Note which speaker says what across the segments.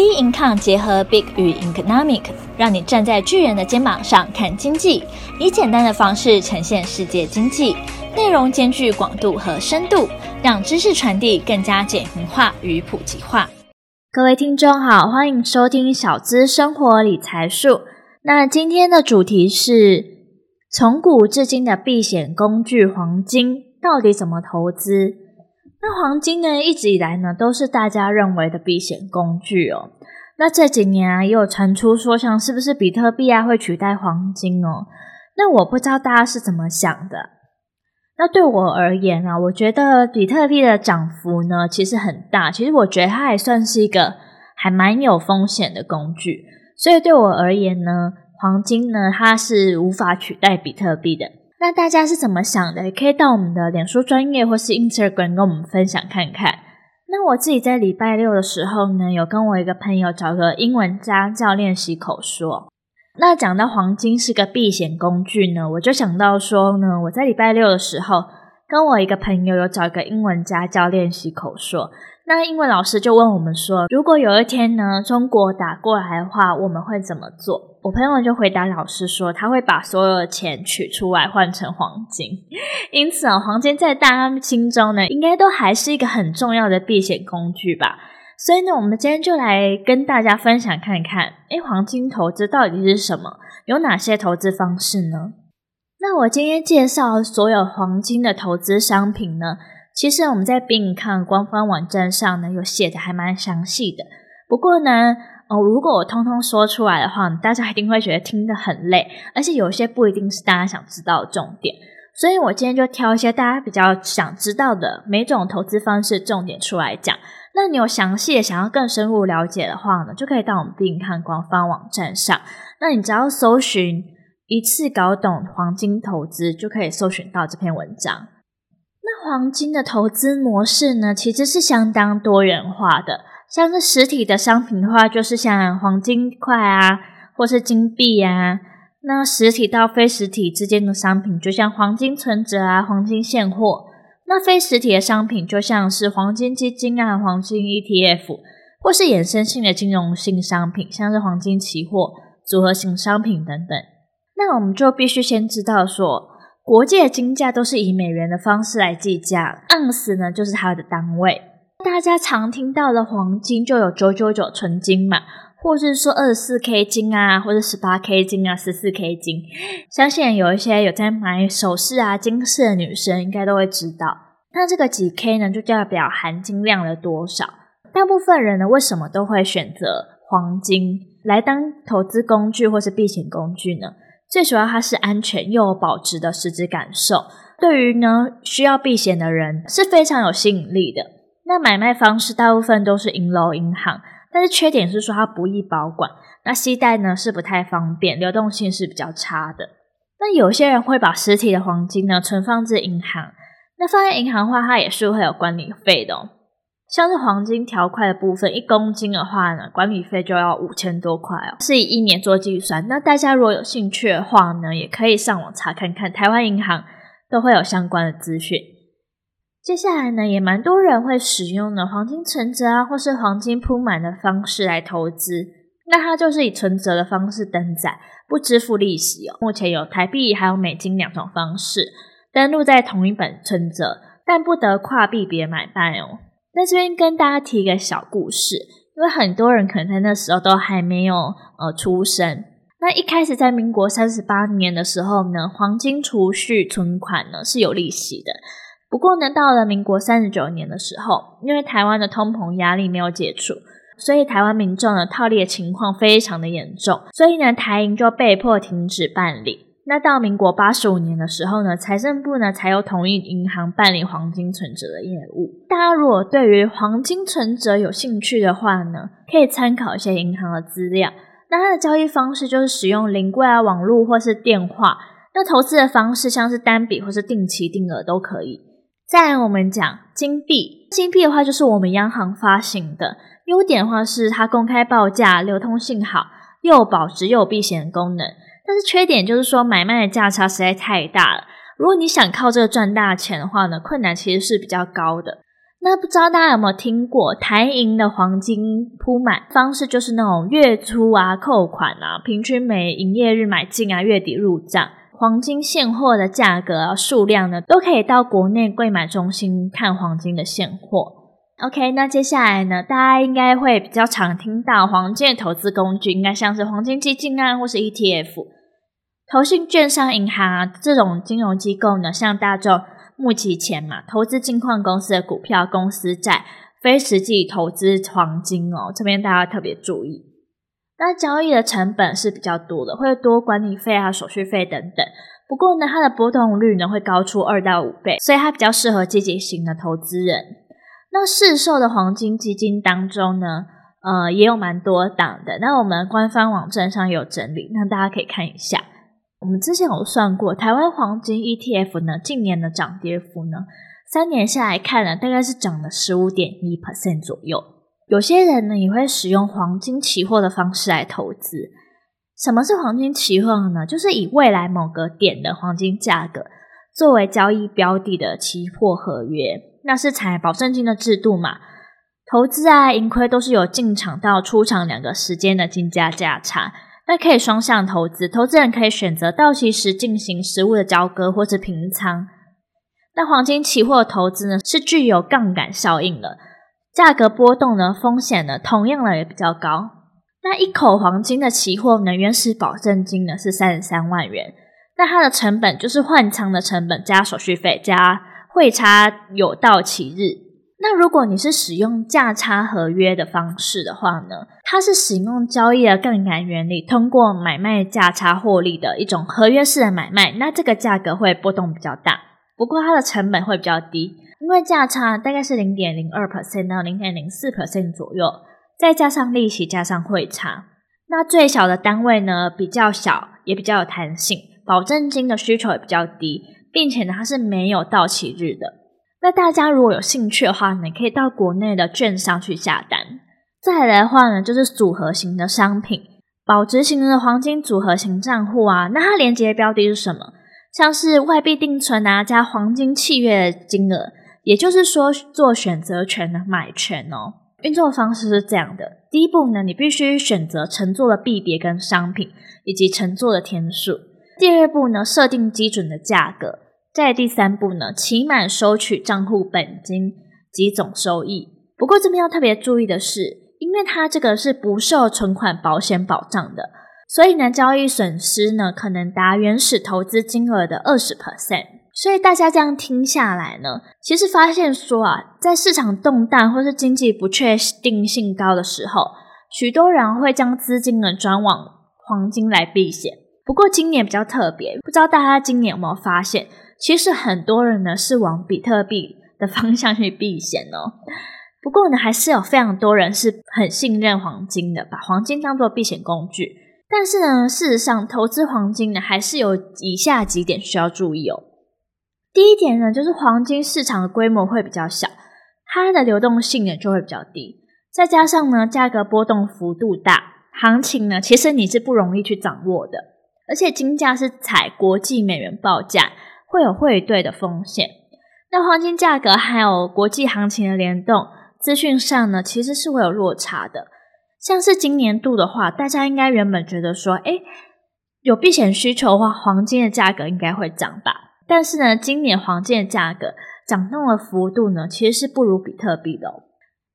Speaker 1: B Income 结合 Big 与 Economic，让你站在巨人的肩膀上看经济，以简单的方式呈现世界经济，内容兼具广度和深度，让知识传递更加简明化与普及化。各位听众好，欢迎收听小资生活理财术。那今天的主题是从古至今的避险工具黄金，到底怎么投资？那黄金呢，一直以来呢，都是大家认为的避险工具哦。那这几年啊，也有传出说，像是不是比特币啊会取代黄金哦？那我不知道大家是怎么想的。那对我而言啊，我觉得比特币的涨幅呢，其实很大。其实我觉得它还算是一个还蛮有风险的工具。所以对我而言呢，黄金呢，它是无法取代比特币的。那大家是怎么想的？也可以到我们的脸书专业或是 Instagram 跟我们分享看看。那我自己在礼拜六的时候呢，有跟我一个朋友找个英文家教练习口说。那讲到黄金是个避险工具呢，我就想到说呢，我在礼拜六的时候跟我一个朋友有找一个英文家教练习口说。那英文老师就问我们说，如果有一天呢，中国打过来的话，我们会怎么做？我朋友就回答老师说，他会把所有的钱取出来换成黄金。因此啊，黄金在大家心中呢，应该都还是一个很重要的避险工具吧。所以呢，我们今天就来跟大家分享看看，诶，黄金投资到底是什么？有哪些投资方式呢？那我今天介绍所有黄金的投资商品呢，其实我们在 BingCoin 官方网站上呢，有写的还蛮详细的。不过呢，哦，如果我通通说出来的话，大家一定会觉得听得很累，而且有些不一定是大家想知道的重点。所以我今天就挑一些大家比较想知道的每种投资方式重点出来讲。那你有详细的想要更深入了解的话呢，就可以到我们 BingCoin 官方网站上。那你只要搜寻一次搞懂黄金投资，就可以搜寻到这篇文章。那黄金的投资模式呢，其实是相当多元化的。像是实体的商品的话，就是像黄金块啊，或是金币啊。那实体到非实体之间的商品，就像黄金存折啊、黄金现货。那非实体的商品，就像是黄金基金啊、黄金 ETF，或是衍生性的金融性商品，像是黄金期货、组合型商品等等。那我们就必须先知道说。国际的金价都是以美元的方式来计价，盎司呢就是它的单位。大家常听到的黄金就有九九九纯金嘛，或是说二十四 K 金啊，或者十八 K 金啊，十四 K 金。相信有一些有在买首饰啊、金饰的女生应该都会知道。那这个几 K 呢，就代表含金量了多少？大部分人呢，为什么都会选择黄金来当投资工具或是避险工具呢？最主要，它是安全又有保值的实质感受，对于呢需要避险的人是非常有吸引力的。那买卖方式大部分都是银楼银行，但是缺点是说它不易保管，那携带呢是不太方便，流动性是比较差的。那有些人会把实体的黄金呢存放至银行，那放在银行的话，它也是会有管理费的哦。像是黄金条块的部分，一公斤的话呢，管理费就要五千多块哦，是以一年做计算。那大家如果有兴趣的话呢，也可以上网查看看，台湾银行都会有相关的资讯。接下来呢，也蛮多人会使用的黄金存折啊，或是黄金铺满的方式来投资。那它就是以存折的方式登载，不支付利息哦。目前有台币还有美金两种方式登录在同一本存折，但不得跨币别买卖哦。那这边跟大家提一个小故事，因为很多人可能在那时候都还没有呃出生。那一开始在民国三十八年的时候呢，黄金储蓄存款呢是有利息的。不过呢，到了民国三十九年的时候，因为台湾的通膨压力没有解除，所以台湾民众的套利的情况非常的严重，所以呢，台银就被迫停止办理。那到民国八十五年的时候呢，财政部呢才有同意银行办理黄金存折的业务。大家如果对于黄金存折有兴趣的话呢，可以参考一些银行的资料。那它的交易方式就是使用临柜啊、网络或是电话。那投资的方式像是单笔或是定期定额都可以。再来我们讲金币，金币的话就是我们央行发行的，优点的话是它公开报价，流通性好，又有保值又有避险功能。但是缺点就是说，买卖的价差实在太大了。如果你想靠这个赚大钱的话呢，困难其实是比较高的。那不知道大家有没有听过台银的黄金铺满方式，就是那种月初啊扣款啊，平均每营业日买进啊，月底入账。黄金现货的价格啊，数量呢，都可以到国内柜买中心看黄金的现货。OK，那接下来呢，大家应该会比较常听到黄金的投资工具，应该像是黄金基金啊，或是 ETF。投信、券商、银行啊，这种金融机构呢，向大众募集钱嘛，投资金矿公司的股票、公司债，非实际投资黄金哦。这边大家特别注意。那交易的成本是比较多的，会多管理费啊、手续费等等。不过呢，它的波动率呢会高出二到五倍，所以它比较适合积极型的投资人。那市售的黄金基金当中呢，呃，也有蛮多档的。那我们官方网站上有整理，那大家可以看一下。我们之前有算过，台湾黄金 ETF 呢，近年的涨跌幅呢，三年下来看呢，大概是涨了十五点一 percent 左右。有些人呢，也会使用黄金期货的方式来投资。什么是黄金期货呢？就是以未来某个点的黄金价格作为交易标的的期货合约。那是采保证金的制度嘛，投资啊，盈亏都是有进场到出场两个时间的金价价差，那可以双向投资，投资人可以选择到期时进行实物的交割或是平仓。那黄金期货投资呢，是具有杠杆效应的，价格波动呢，风险呢，同样的也比较高。那一口黄金的期货呢，原始保证金呢是三十三万元，那它的成本就是换仓的成本加手续费加。汇差有到期日，那如果你是使用价差合约的方式的话呢，它是使用交易的杠杆原理，通过买卖价差获利的一种合约式的买卖，那这个价格会波动比较大，不过它的成本会比较低，因为价差大概是零点零二 percent 到零点零四 percent 左右，再加上利息加上汇差，那最小的单位呢比较小，也比较有弹性，保证金的需求也比较低。并且呢，它是没有到期日的。那大家如果有兴趣的话呢，可以到国内的券商去下单。再来的话呢，就是组合型的商品，保值型的黄金组合型账户啊。那它连接的标的是什么？像是外币定存啊，加黄金契约的金额，也就是说做选择权的买权哦。运作方式是这样的：第一步呢，你必须选择承做的币别跟商品，以及承做的天数。第二步呢，设定基准的价格。在第三步呢，期满收取账户本金及总收益。不过这边要特别注意的是，因为它这个是不受存款保险保障的，所以呢，交易损失呢可能达原始投资金额的二十 percent。所以大家这样听下来呢，其实发现说啊，在市场动荡或是经济不确定性高的时候，许多人会将资金呢转往黄金来避险。不过今年比较特别，不知道大家今年有没有发现，其实很多人呢是往比特币的方向去避险哦。不过呢，还是有非常多人是很信任黄金的，把黄金当做避险工具。但是呢，事实上投资黄金呢，还是有以下几点需要注意哦。第一点呢，就是黄金市场的规模会比较小，它的流动性呢就会比较低，再加上呢价格波动幅度大，行情呢其实你是不容易去掌握的。而且金价是采国际美元报价，会有汇兑的风险。那黄金价格还有国际行情的联动，资讯上呢其实是会有落差的。像是今年度的话，大家应该原本觉得说，诶，有避险需求的话，黄金的价格应该会涨吧。但是呢，今年黄金的价格涨动的幅度呢，其实是不如比特币的。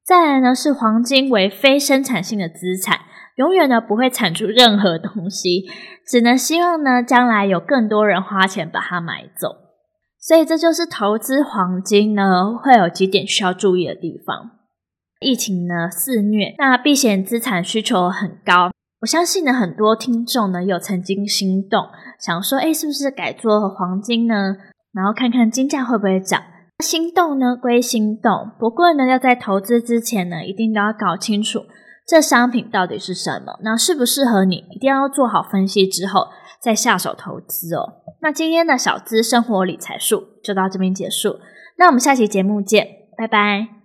Speaker 1: 再来呢，是黄金为非生产性的资产。永远呢不会产出任何东西，只能希望呢将来有更多人花钱把它买走。所以这就是投资黄金呢会有几点需要注意的地方。疫情呢肆虐，那避险资产需求很高。我相信呢很多听众呢有曾经心动，想说诶是不是改做黄金呢？然后看看金价会不会涨。心动呢归心动，不过呢要在投资之前呢一定都要搞清楚。这商品到底是什么？那适不适合你？一定要做好分析之后再下手投资哦。那今天的小资生活理财术就到这边结束，那我们下期节目见，拜拜。